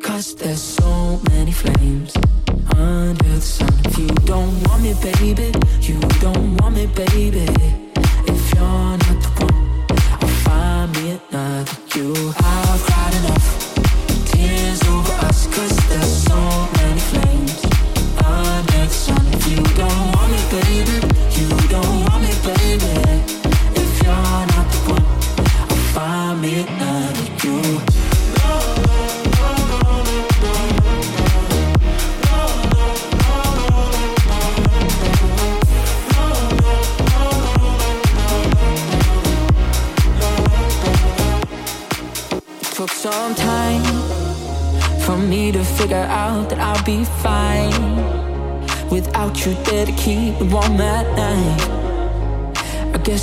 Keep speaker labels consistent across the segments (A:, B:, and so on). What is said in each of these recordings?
A: cause there's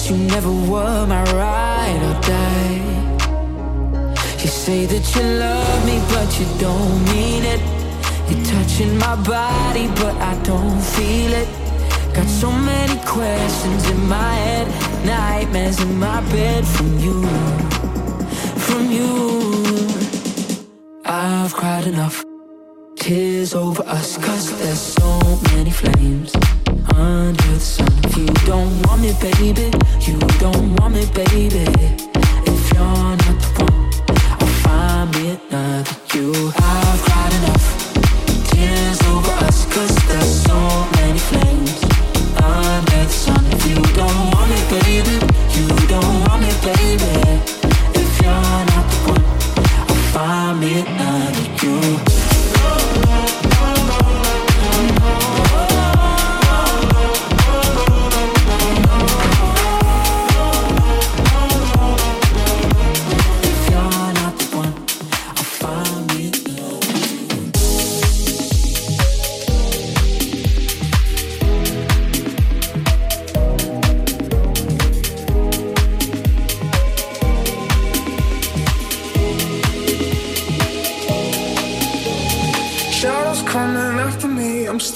A: You never were my ride or die. You say that you love me, but you don't mean it. You're touching my body, but I don't feel it. Got so many questions in my head, nightmares in my bed from you from you. I've cried enough tears over us, cause there's so many flames under the sun. You don't want me, baby, you don't want me, baby. If you're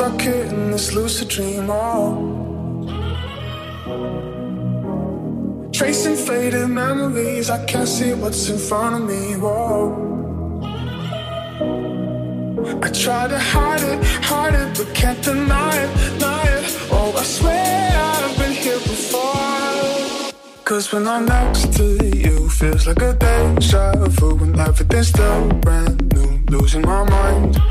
B: stuck here in this lucid dream. Oh. Tracing faded memories. I can't see what's in front of me. Whoa. I try to hide it, hide it, but can't deny it, deny it. Oh, I swear I've been here before. Cause when I'm next to you, feels like a deja vu when everything's still brand new. Losing my mind.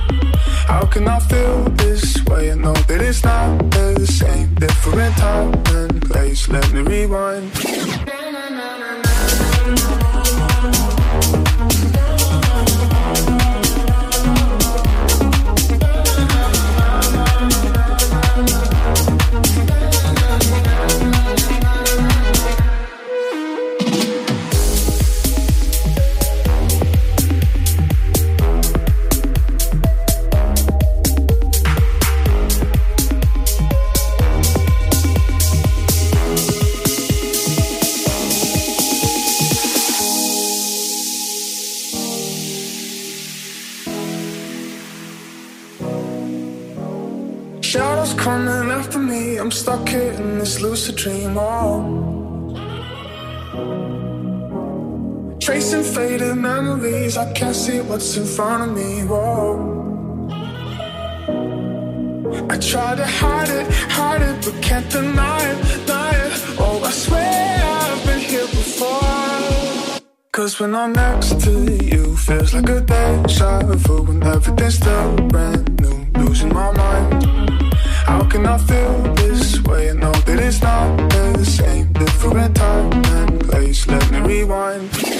B: How can I feel this way? I know that it's not the same. Different time and place. Let me rewind. I can't see what's in front of me. Whoa. I try to hide it, hide it, but can't deny it, deny it. Oh, I swear I've been here before. Cause when I'm next to you, feels like a deja vu when everything's still brand new. Losing my mind. How can I feel this way? I know that it's not the same. Different time and place. Let me rewind.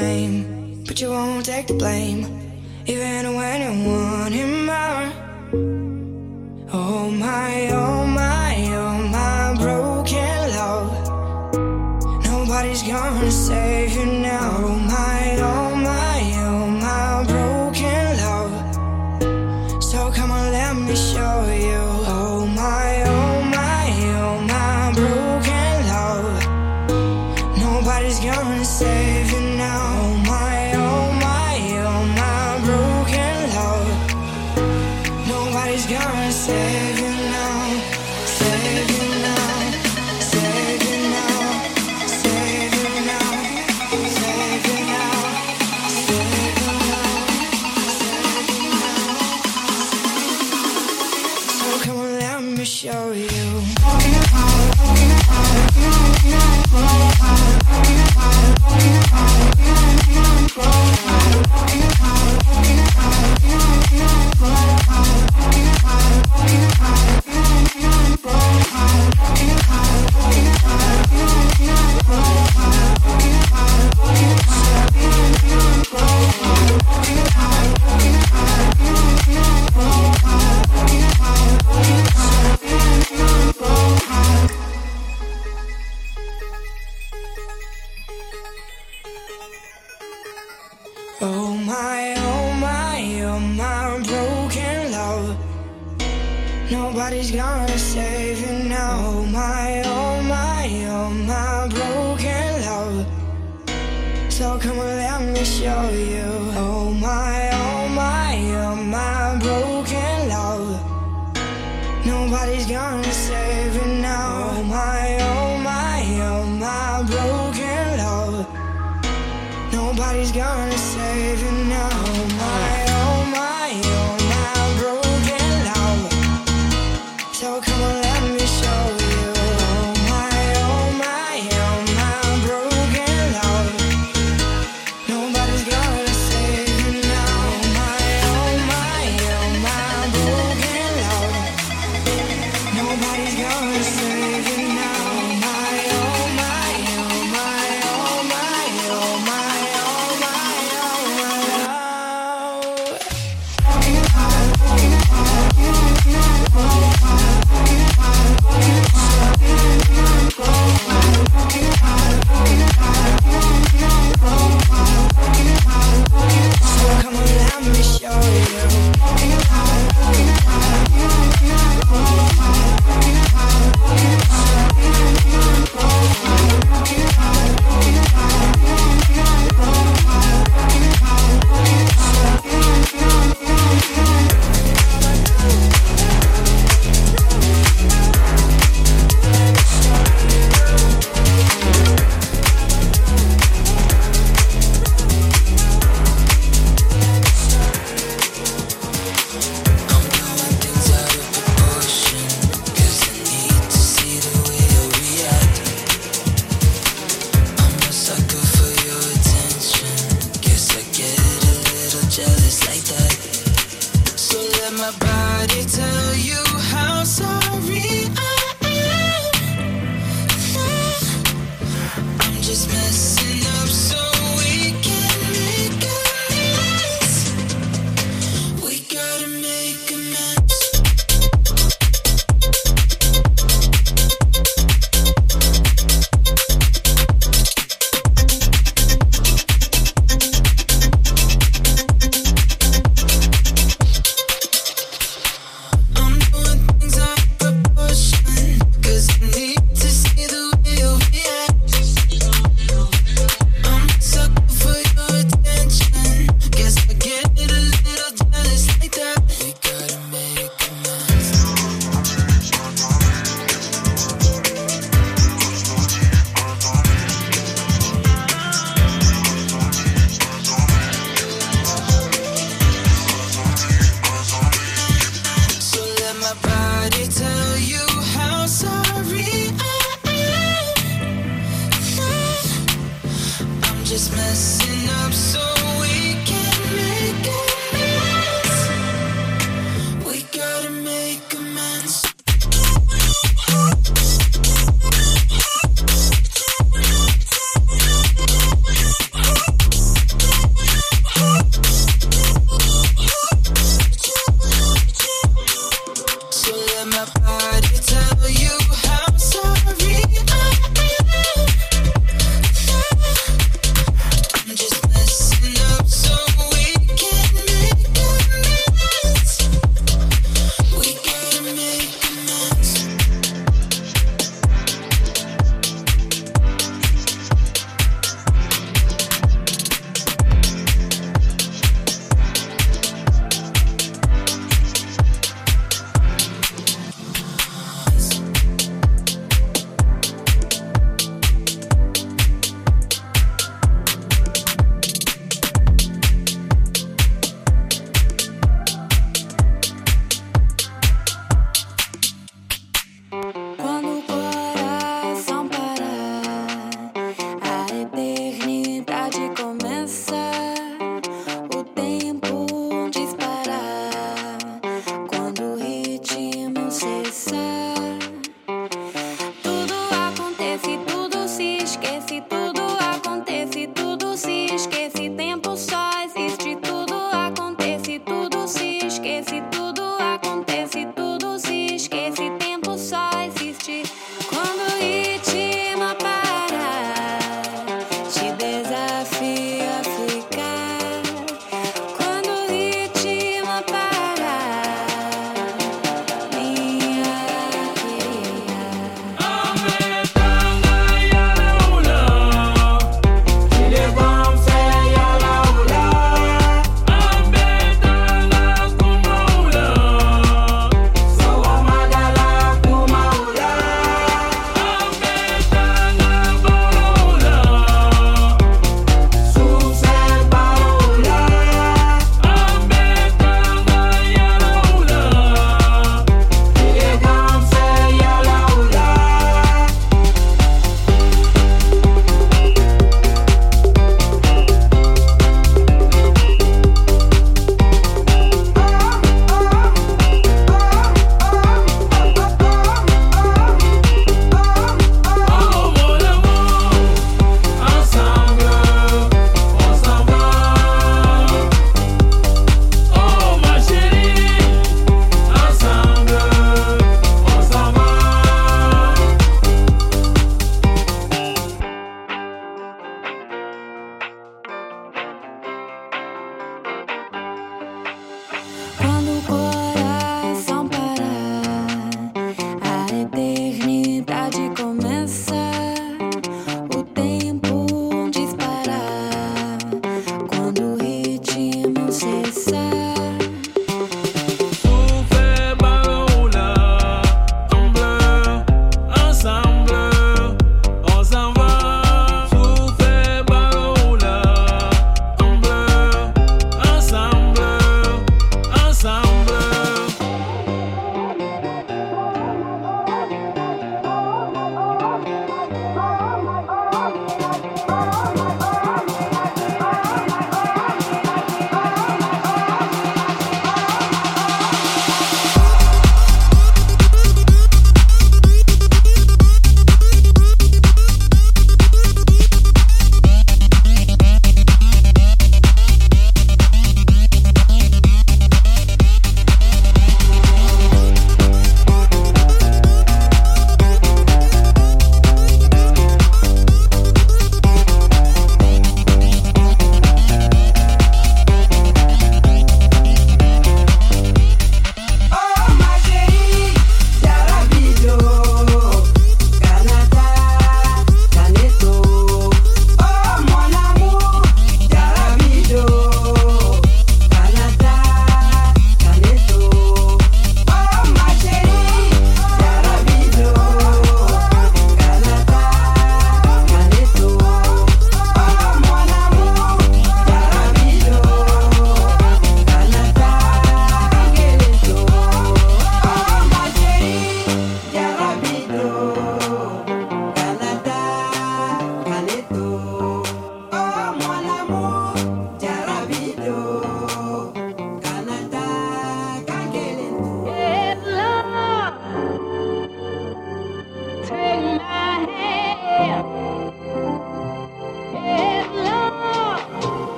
B: same,
C: but you won't take the blame. well, let me show you. Oh my, oh my, oh my broken love. Nobody's gonna save you now. Oh my, oh my, oh my broken love. Nobody's gonna save you now. Oh my.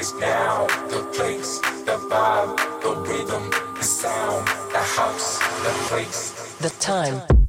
D: It's now, the place, the vibe, the rhythm, the sound, the house, the place, the time.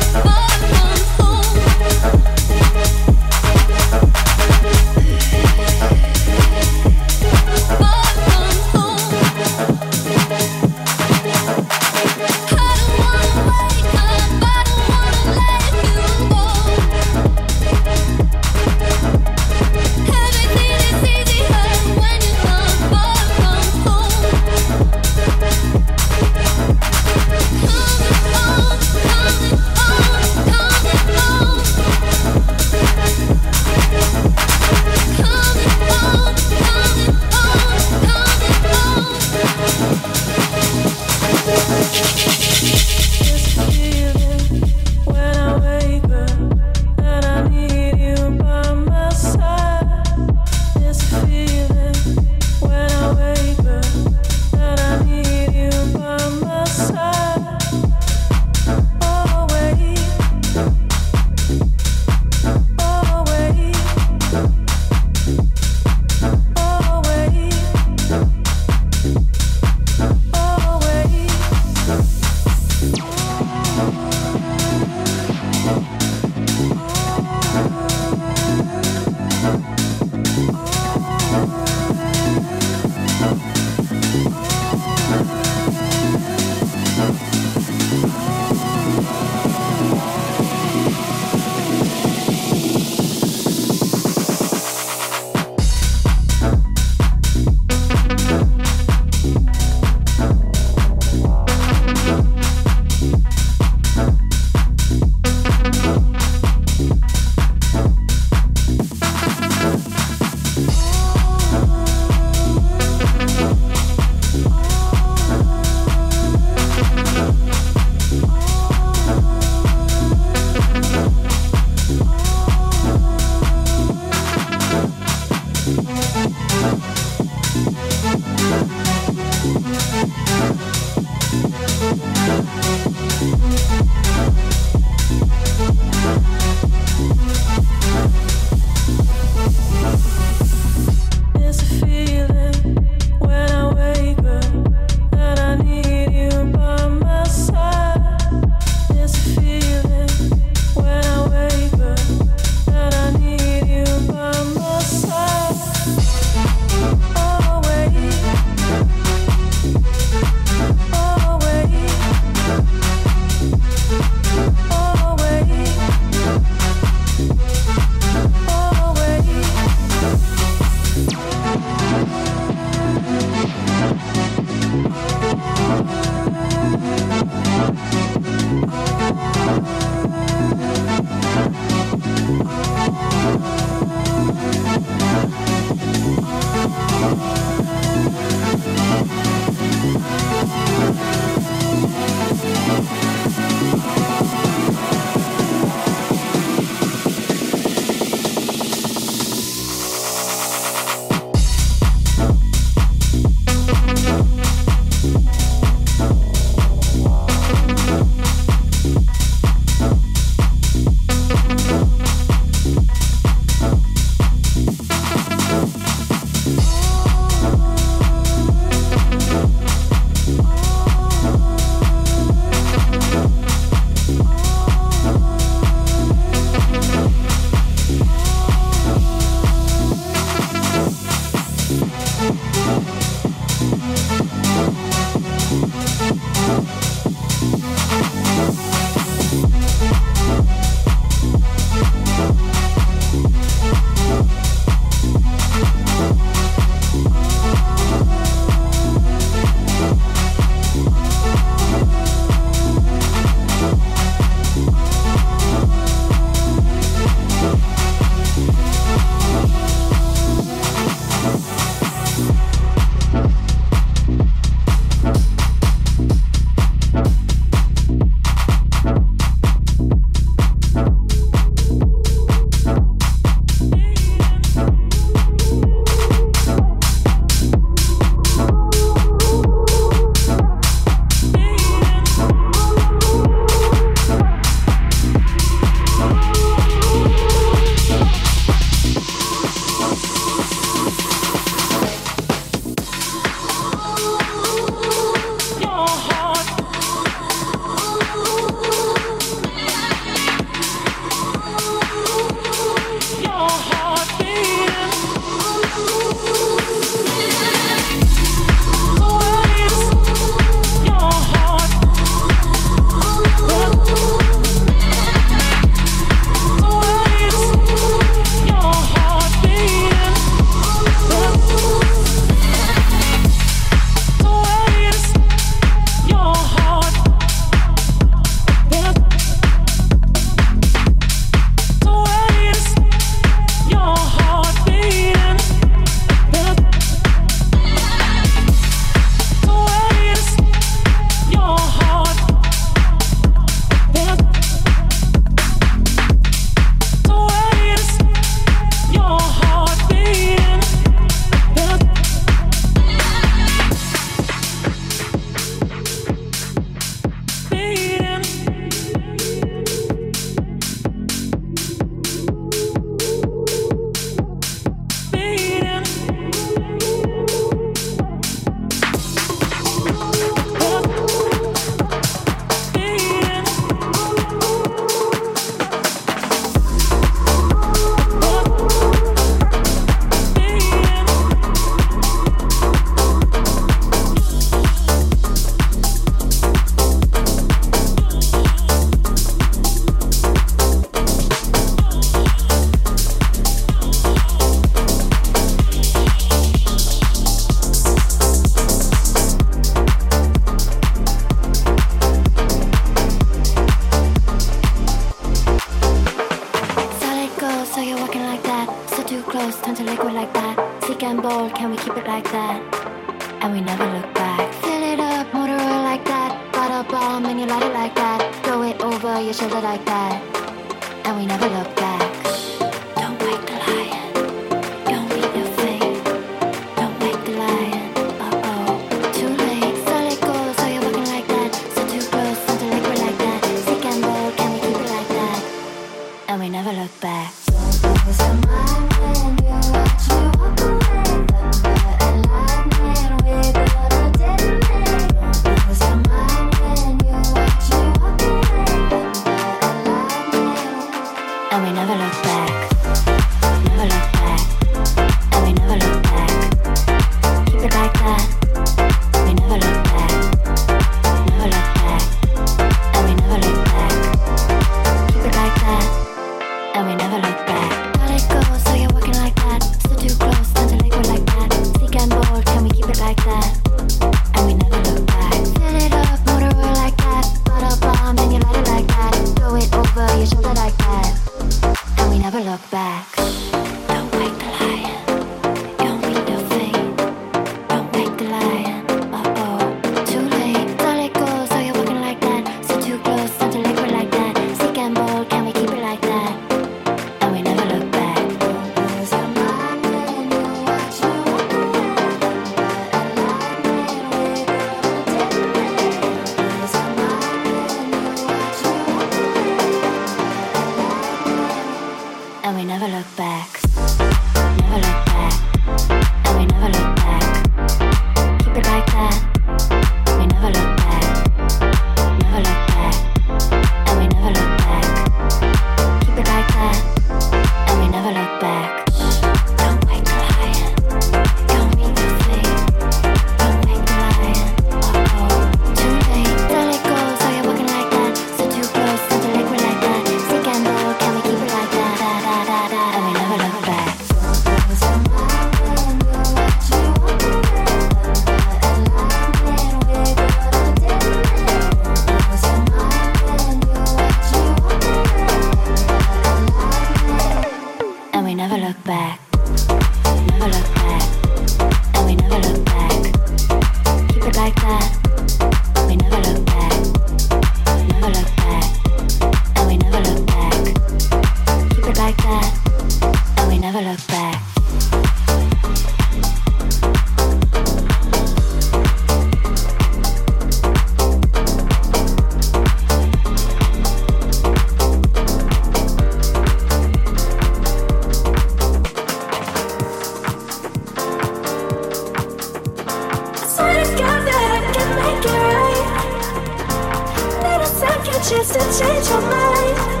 E: chance to change your mind.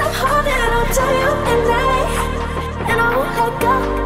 E: I'm holding on to you tonight, and I won't let go.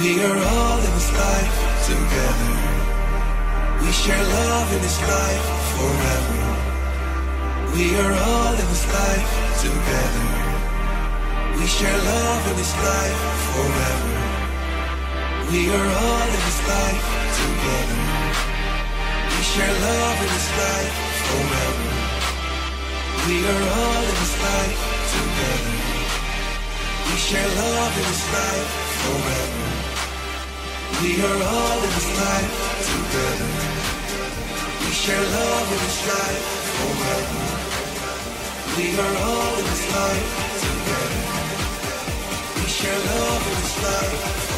E: We are all in this life together. We share love in this life forever. We are all in this life together. We share love in this life forever. We are all in this life together. We share love in this life forever. We are all in this life together. We share love in this life forever. We are all in this life together. We
F: share
G: love in this life forever. We are all in this life together. We share love in this life